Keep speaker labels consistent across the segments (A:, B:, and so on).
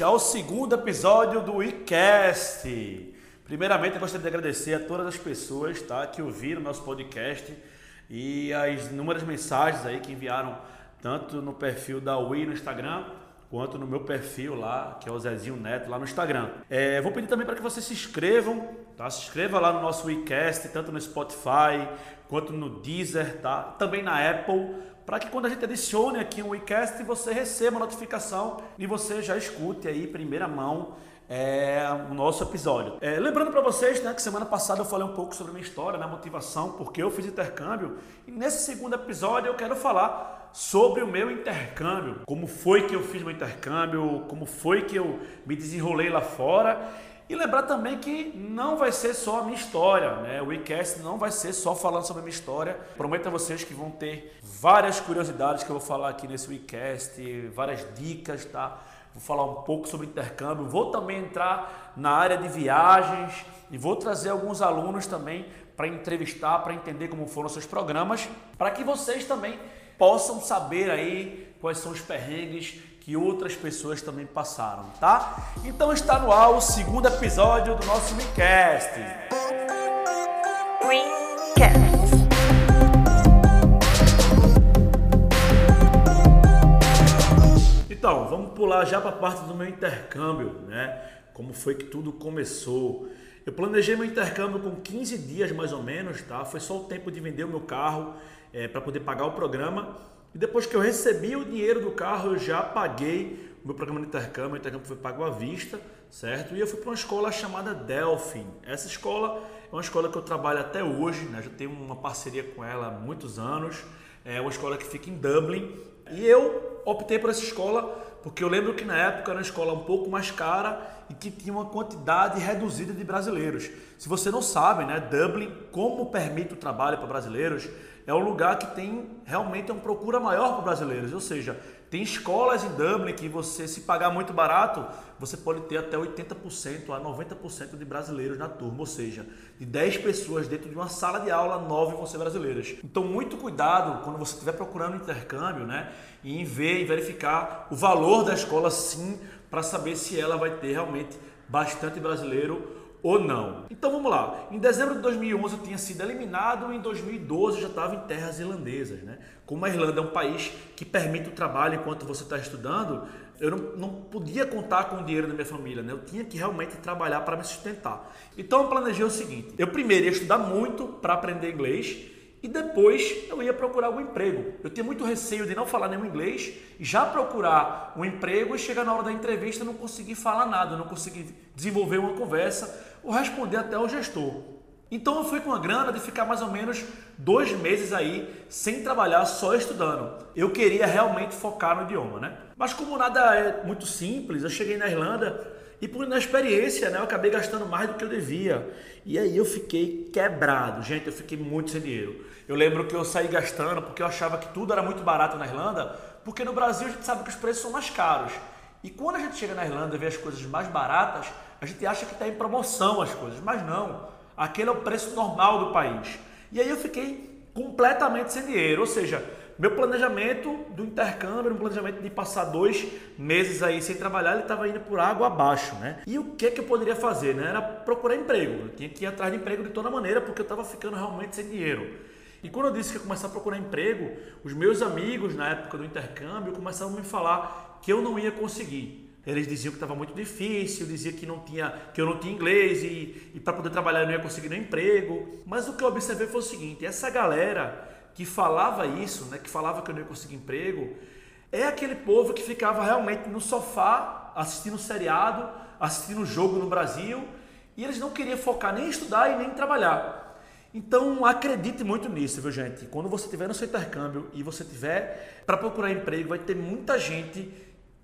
A: bem-vindos ao segundo episódio do iCast. Primeiramente, eu gostaria de agradecer a todas as pessoas tá, que ouviram nosso podcast e as inúmeras mensagens aí que enviaram tanto no perfil da Wii no Instagram quanto no meu perfil lá, que é o Zezinho Neto, lá no Instagram. É, vou pedir também para que vocês se inscrevam, tá? Se inscreva lá no nosso WeCast, tanto no Spotify quanto no Deezer, tá? Também na Apple, para que quando a gente adicione aqui um WeCast, você receba a notificação e você já escute aí, primeira mão, é, o nosso episódio. É, lembrando para vocês né, que semana passada eu falei um pouco sobre a minha história, né, motivação, porque eu fiz intercâmbio, e nesse segundo episódio eu quero falar sobre o meu intercâmbio, como foi que eu fiz meu intercâmbio, como foi que eu me desenrolei lá fora. E lembrar também que não vai ser só a minha história, né? O iCast não vai ser só falando sobre a minha história. Prometo a vocês que vão ter várias curiosidades que eu vou falar aqui nesse iCast, várias dicas, tá? Vou falar um pouco sobre intercâmbio, vou também entrar na área de viagens e vou trazer alguns alunos também para entrevistar, para entender como foram seus programas, para que vocês também possam saber aí quais são os perrengues que outras pessoas também passaram, tá? Então está no ar o segundo episódio do nosso WeCast. Então, vamos pular já para a parte do meu intercâmbio, né? Como foi que tudo começou? Eu planejei meu intercâmbio com 15 dias mais ou menos, tá? Foi só o tempo de vender o meu carro é, para poder pagar o programa. E depois que eu recebi o dinheiro do carro, eu já paguei o meu programa de intercâmbio. O intercâmbio foi pago à vista, certo? E eu fui para uma escola chamada Delphin. Essa escola é uma escola que eu trabalho até hoje, né? já tenho uma parceria com ela há muitos anos. É uma escola que fica em Dublin. E eu optei por essa escola porque eu lembro que na época era uma escola um pouco mais cara e que tinha uma quantidade reduzida de brasileiros. Se você não sabe, né, Dublin, como permite o trabalho para brasileiros, é um lugar que tem realmente uma procura maior para brasileiros. Ou seja, tem escolas em Dublin que você, se pagar muito barato, você pode ter até 80% a 90% de brasileiros na turma. Ou seja, de 10 pessoas dentro de uma sala de aula, 9 vão ser brasileiras. Então, muito cuidado quando você estiver procurando intercâmbio, né? E em ver e verificar o valor da escola sim, para saber se ela vai ter realmente bastante brasileiro ou não. Então vamos lá. Em dezembro de 2011 eu tinha sido eliminado, em 2012 eu já estava em terras irlandesas. Né? Como a Irlanda é um país que permite o trabalho enquanto você está estudando, eu não, não, podia contar com o dinheiro da minha família, né? eu tinha que realmente trabalhar para me sustentar. Então eu planejei o seguinte: eu primeiro ia estudar muito para aprender inglês e depois eu ia procurar um emprego. Eu tinha muito receio de não falar nenhum inglês, já procurar um emprego e chegar na hora da entrevista não conseguir falar nada, não conseguir desenvolver uma conversa ou responder até ao gestor. Então eu fui com a grana de ficar mais ou menos dois meses aí sem trabalhar, só estudando. Eu queria realmente focar no idioma, né? Mas como nada é muito simples, eu cheguei na Irlanda e por inexperiência, né, eu acabei gastando mais do que eu devia. E aí eu fiquei quebrado, gente, eu fiquei muito sem dinheiro. Eu lembro que eu saí gastando porque eu achava que tudo era muito barato na Irlanda, porque no Brasil a gente sabe que os preços são mais caros. E quando a gente chega na Irlanda e vê as coisas mais baratas, a gente acha que está em promoção as coisas, mas não. Aquele é o preço normal do país. E aí eu fiquei completamente sem dinheiro, ou seja, meu planejamento do intercâmbio, um planejamento de passar dois meses aí sem trabalhar, ele estava indo por água abaixo, né? E o que que eu poderia fazer, né? Era procurar emprego. Eu tinha que ir atrás de emprego de toda maneira, porque eu estava ficando realmente sem dinheiro. E quando eu disse que ia começar a procurar emprego, os meus amigos na época do intercâmbio começaram a me falar que eu não ia conseguir. Eles diziam que estava muito difícil, diziam que não tinha, que eu não tinha inglês e, e para poder trabalhar eu não ia conseguir nenhum emprego. Mas o que eu observei foi o seguinte: essa galera que falava isso, né, que falava que eu não ia conseguir emprego, é aquele povo que ficava realmente no sofá assistindo seriado, assistindo jogo no Brasil, e eles não queriam focar nem em estudar e nem em trabalhar. Então acredite muito nisso, viu gente? Quando você estiver no seu intercâmbio e você tiver para procurar emprego, vai ter muita gente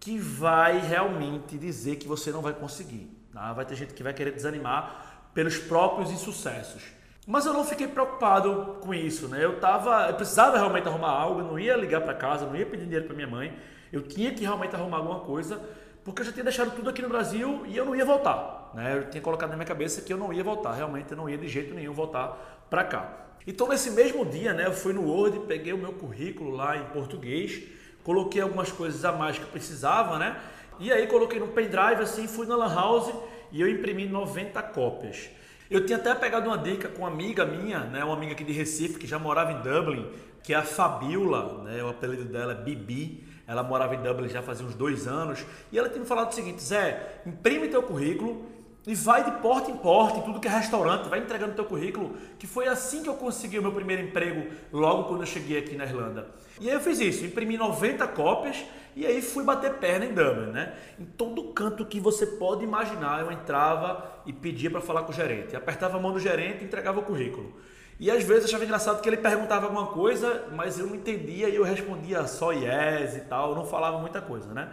A: que vai realmente dizer que você não vai conseguir. Tá? Vai ter gente que vai querer desanimar pelos próprios insucessos. Mas eu não fiquei preocupado com isso, né? Eu tava, eu precisava realmente arrumar algo, eu não ia ligar para casa, não ia pedir dinheiro para minha mãe. Eu tinha que realmente arrumar alguma coisa, porque eu já tinha deixado tudo aqui no Brasil e eu não ia voltar, né? Eu tinha colocado na minha cabeça que eu não ia voltar, realmente eu não ia de jeito nenhum voltar para cá. Então nesse mesmo dia, né, eu fui no Word, peguei o meu currículo lá em português, coloquei algumas coisas a mais que precisava, né? E aí coloquei no pendrive assim, fui na Lan House e eu imprimi 90 cópias. Eu tinha até pegado uma dica com uma amiga minha, né, uma amiga aqui de Recife que já morava em Dublin, que é a Fabiola, né, o apelido dela é Bibi. Ela morava em Dublin já fazia uns dois anos e ela tinha me falado o seguinte: Zé, imprime teu currículo e vai de porta em porta, em tudo que é restaurante, vai entregando teu currículo, que foi assim que eu consegui o meu primeiro emprego logo quando eu cheguei aqui na Irlanda. E aí eu fiz isso, imprimi 90 cópias e aí fui bater perna em Dublin, né? Em todo canto que você pode imaginar, eu entrava e pedia para falar com o gerente. Apertava a mão do gerente e entregava o currículo. E às vezes eu achava engraçado que ele perguntava alguma coisa, mas eu não entendia e eu respondia só yes e tal, não falava muita coisa, né?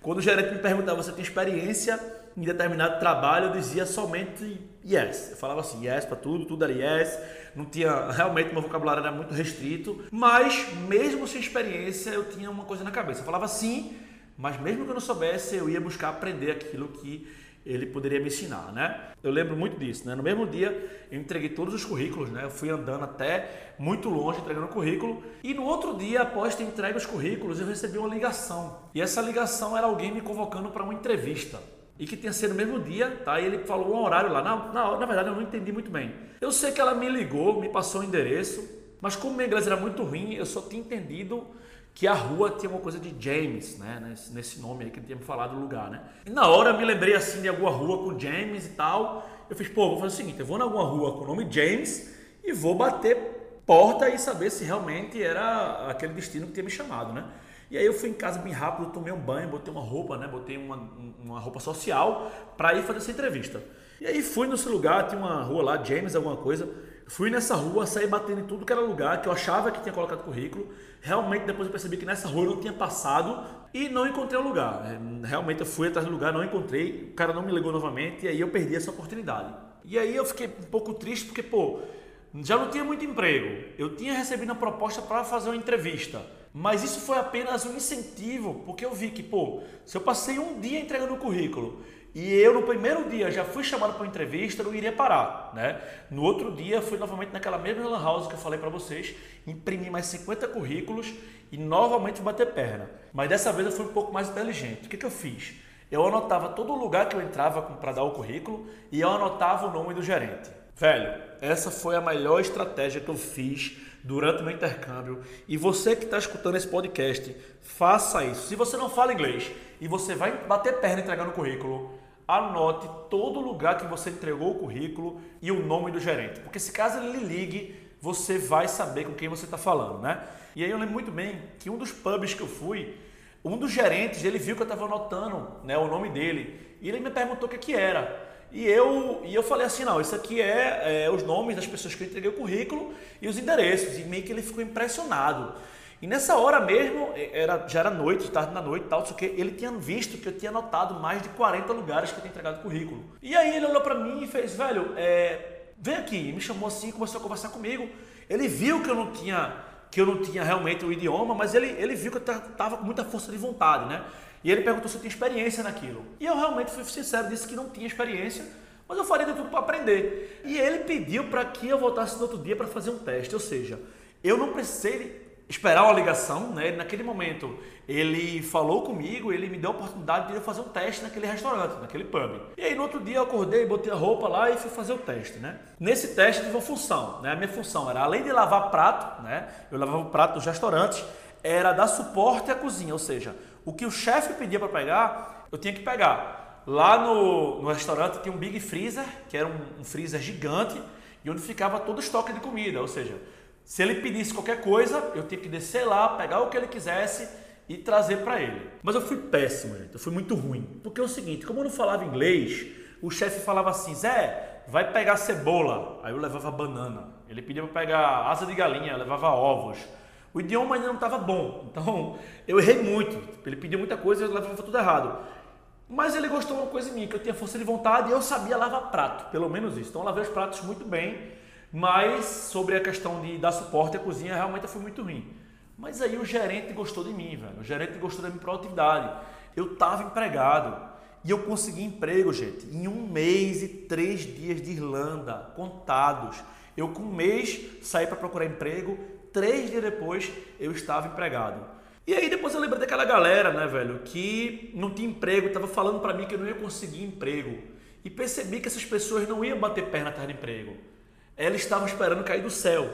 A: Quando o gerente me perguntava, você tem experiência em determinado trabalho, eu dizia somente yes. Eu falava assim, yes para tudo, tudo era yes. Não tinha, realmente meu vocabulário era muito restrito, mas mesmo sem experiência, eu tinha uma coisa na cabeça. Eu falava sim, mas mesmo que eu não soubesse, eu ia buscar aprender aquilo que ele poderia me ensinar, né? Eu lembro muito disso, né? No mesmo dia, eu entreguei todos os currículos, né? Eu fui andando até muito longe entregando o currículo e no outro dia, após ter entregue os currículos, eu recebi uma ligação. E essa ligação era alguém me convocando para uma entrevista. E que tinha sido no mesmo dia, tá? E ele falou um horário lá. Na, na, na verdade, eu não entendi muito bem. Eu sei que ela me ligou, me passou o endereço, mas como meu inglês era muito ruim, eu só tinha entendido que a rua tinha uma coisa de James, né? Nesse, nome aí que ele tinha me falado do lugar, né? E na hora eu me lembrei assim de alguma rua com James e tal. Eu fiz, pô, vou fazer o seguinte, eu vou em alguma rua com o nome James e vou bater porta e saber se realmente era aquele destino que tinha me chamado, né? E aí eu fui em casa bem rápido, tomei um banho, botei uma roupa, né? Botei uma, uma roupa social para ir fazer essa entrevista. E aí fui nesse lugar, tinha uma rua lá, James, alguma coisa. Fui nessa rua, saí batendo em tudo que era lugar, que eu achava que tinha colocado currículo. Realmente depois eu percebi que nessa rua eu não tinha passado e não encontrei o lugar. É, realmente eu fui atrás do lugar, não encontrei, o cara não me ligou novamente e aí eu perdi essa oportunidade. E aí eu fiquei um pouco triste porque, pô, já não tinha muito emprego. Eu tinha recebido a proposta para fazer uma entrevista. Mas isso foi apenas um incentivo, porque eu vi que, pô, se eu passei um dia entregando o currículo e eu no primeiro dia já fui chamado para uma entrevista, não iria parar, né? No outro dia fui novamente naquela mesma lan house que eu falei para vocês, imprimi mais 50 currículos e novamente bater perna. Mas dessa vez eu fui um pouco mais inteligente. O que, que eu fiz? Eu anotava todo lugar que eu entrava para dar o currículo e eu anotava o nome do gerente. Velho, essa foi a melhor estratégia que eu fiz durante o meu intercâmbio. E você que está escutando esse podcast, faça isso. Se você não fala inglês e você vai bater perna entregando o currículo, anote todo lugar que você entregou o currículo e o nome do gerente. Porque se caso ele lhe ligue, você vai saber com quem você está falando, né? E aí eu lembro muito bem que um dos pubs que eu fui, um dos gerentes, ele viu que eu estava anotando né, o nome dele e ele me perguntou o que, que era. E eu, e eu falei assim, não, isso aqui é, é, os nomes das pessoas que eu entreguei o currículo e os endereços. E meio que ele ficou impressionado. E nessa hora mesmo, era, já era noite, tarde na noite e tal, que ele tinha visto que eu tinha anotado mais de 40 lugares que eu tinha entregado o currículo. E aí ele olhou para mim e fez, velho, é, vem aqui, me chamou assim, começou a conversar comigo. Ele viu que eu não tinha que eu não tinha realmente o idioma, mas ele, ele viu que eu estava com muita força de vontade, né? E ele perguntou se eu tinha experiência naquilo. E eu realmente fui sincero, disse que não tinha experiência, mas eu faria de tudo para aprender. E ele pediu para que eu voltasse no outro dia para fazer um teste, ou seja, eu não precisei esperar uma ligação, né? Naquele momento, ele falou comigo, ele me deu a oportunidade de eu fazer um teste naquele restaurante, naquele pub. E aí no outro dia eu acordei, botei a roupa lá e fui fazer o teste, né? Nesse teste tive uma função, né? A minha função era além de lavar prato, né? Eu lavava o prato dos restaurantes, era dar suporte à cozinha, ou seja, o que o chefe pedia para pegar, eu tinha que pegar. Lá no, no restaurante tinha um Big Freezer, que era um, um freezer gigante, e onde ficava todo o estoque de comida, ou seja, se ele pedisse qualquer coisa, eu tinha que descer lá, pegar o que ele quisesse e trazer para ele. Mas eu fui péssimo, gente. eu fui muito ruim. Porque é o seguinte, como eu não falava inglês, o chefe falava assim, Zé, vai pegar cebola. Aí eu levava banana. Ele pedia para pegar asa de galinha, levava ovos. O idioma ainda não estava bom, então eu errei muito. Ele pediu muita coisa e eu levava tudo errado. Mas ele gostou de uma coisa mim, que eu tinha força de vontade e eu sabia lavar prato, pelo menos isso. Então eu lavei os pratos muito bem mas sobre a questão de dar suporte à cozinha, realmente eu fui muito ruim. Mas aí o gerente gostou de mim, velho. O gerente gostou da minha produtividade. Eu estava empregado. E eu consegui emprego, gente, em um mês e três dias de Irlanda, contados. Eu com um mês saí para procurar emprego, três dias depois eu estava empregado. E aí depois eu lembrei daquela galera, né, velho, que não tinha emprego, tava falando para mim que eu não ia conseguir emprego. E percebi que essas pessoas não iam bater perna atrás de emprego. Elas estavam esperando cair do céu,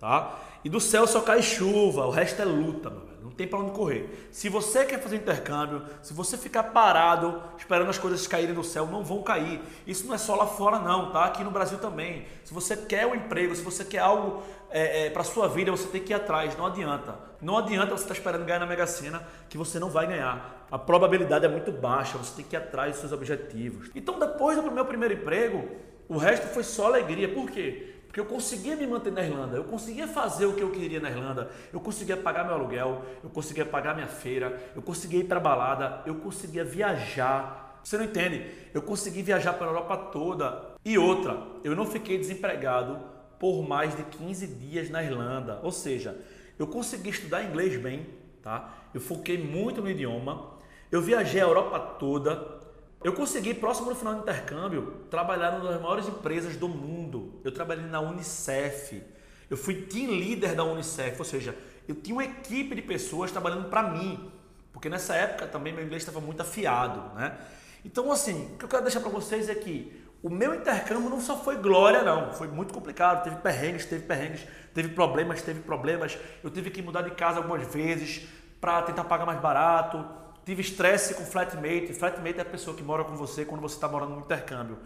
A: tá? E do céu só cai chuva, o resto é luta, meu velho. Não tem para onde correr. Se você quer fazer intercâmbio, se você ficar parado esperando as coisas caírem do céu, não vão cair. Isso não é só lá fora, não, tá? Aqui no Brasil também. Se você quer um emprego, se você quer algo é, é, para sua vida, você tem que ir atrás. Não adianta. Não adianta você estar tá esperando ganhar na Mega Sena, que você não vai ganhar. A probabilidade é muito baixa. Você tem que ir atrás dos seus objetivos. Então, depois do meu primeiro emprego, o resto foi só alegria. Por quê? Porque eu conseguia me manter na Irlanda, eu conseguia fazer o que eu queria na Irlanda, eu conseguia pagar meu aluguel, eu conseguia pagar minha feira, eu conseguia ir para balada, eu conseguia viajar. Você não entende? Eu consegui viajar para a Europa toda. E outra, eu não fiquei desempregado por mais de 15 dias na Irlanda. Ou seja, eu consegui estudar inglês bem, tá? Eu foquei muito no idioma. Eu viajei a Europa toda, eu consegui, próximo do final do intercâmbio, trabalhar numa das maiores empresas do mundo. Eu trabalhei na Unicef. Eu fui team leader da Unicef, ou seja, eu tinha uma equipe de pessoas trabalhando para mim. Porque nessa época também meu inglês estava muito afiado, né? Então, assim, o que eu quero deixar para vocês é que o meu intercâmbio não só foi glória, não. Foi muito complicado. Teve perrengues, teve perrengues, teve problemas, teve problemas. Eu tive que mudar de casa algumas vezes para tentar pagar mais barato Tive estresse com flatmate. Flatmate é a pessoa que mora com você quando você está morando no intercâmbio.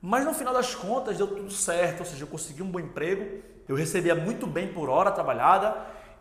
A: Mas no final das contas deu tudo certo, ou seja, eu consegui um bom emprego, eu recebia muito bem por hora trabalhada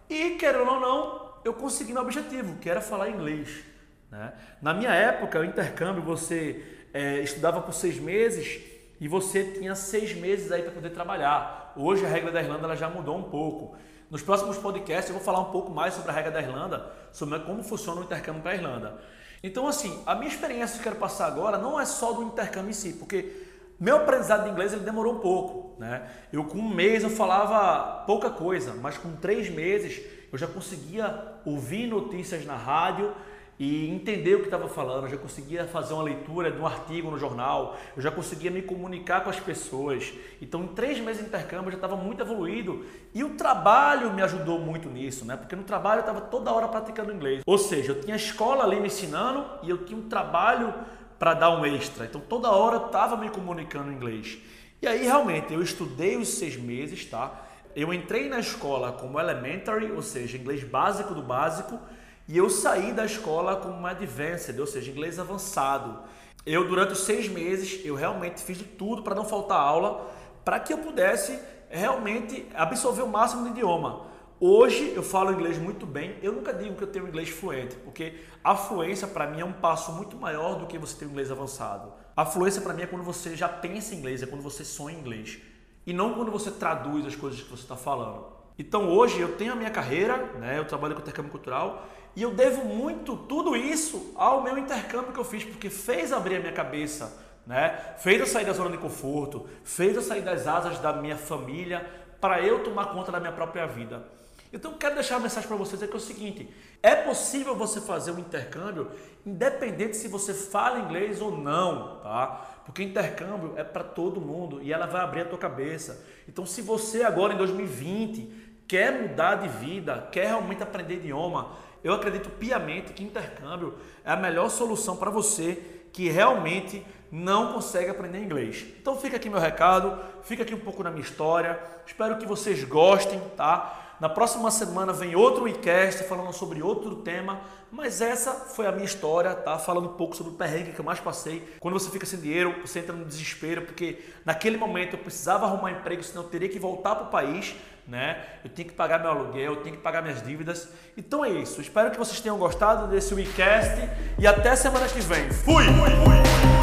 A: e, querendo ou não, eu consegui meu objetivo, que era falar inglês. Né? Na minha época, o intercâmbio, você é, estudava por seis meses e você tinha seis meses aí para poder trabalhar. Hoje a regra da Irlanda ela já mudou um pouco. Nos próximos podcasts eu vou falar um pouco mais sobre a regra da Irlanda, sobre como funciona o intercâmbio para a Irlanda. Então, assim, a minha experiência que eu quero passar agora não é só do intercâmbio em si, porque meu aprendizado de inglês ele demorou um pouco, né? Eu com um mês eu falava pouca coisa, mas com três meses eu já conseguia ouvir notícias na rádio e entender o que estava falando, eu já conseguia fazer uma leitura de um artigo no jornal, eu já conseguia me comunicar com as pessoas. Então, em três meses de intercâmbio, eu já estava muito evoluído e o trabalho me ajudou muito nisso, né? Porque no trabalho eu estava toda hora praticando inglês. Ou seja, eu tinha a escola ali me ensinando e eu tinha um trabalho para dar um extra. Então, toda hora eu estava me comunicando em inglês. E aí, realmente, eu estudei os seis meses, tá? Eu entrei na escola como elementary, ou seja, inglês básico do básico e eu saí da escola como uma advanced, ou seja, inglês avançado. Eu, durante os seis meses, eu realmente fiz de tudo para não faltar aula, para que eu pudesse realmente absorver o máximo do idioma. Hoje eu falo inglês muito bem. Eu nunca digo que eu tenho inglês fluente, porque a fluência para mim é um passo muito maior do que você ter um inglês avançado. A fluência para mim é quando você já pensa em inglês, é quando você sonha em inglês. E não quando você traduz as coisas que você está falando. Então hoje eu tenho a minha carreira, né? eu trabalho com intercâmbio cultural e eu devo muito tudo isso ao meu intercâmbio que eu fiz, porque fez abrir a minha cabeça, né? fez eu sair da zona de conforto, fez eu sair das asas da minha família para eu tomar conta da minha própria vida. Então, quero deixar uma mensagem para vocês é que é o seguinte: é possível você fazer um intercâmbio independente se você fala inglês ou não, tá? Porque intercâmbio é para todo mundo e ela vai abrir a tua cabeça. Então, se você agora em 2020 quer mudar de vida, quer realmente aprender idioma, eu acredito piamente que intercâmbio é a melhor solução para você que realmente não consegue aprender inglês. Então fica aqui meu recado, fica aqui um pouco na minha história. Espero que vocês gostem, tá? Na próxima semana vem outro WeCast falando sobre outro tema, mas essa foi a minha história, tá? Falando um pouco sobre o perrengue que eu mais passei. Quando você fica sem dinheiro, você entra no desespero, porque naquele momento eu precisava arrumar emprego, senão eu teria que voltar para o país, né? Eu tinha que pagar meu aluguel, eu tinha que pagar minhas dívidas. Então é isso. Espero que vocês tenham gostado desse WeCast e até semana que vem. Fui! fui, fui.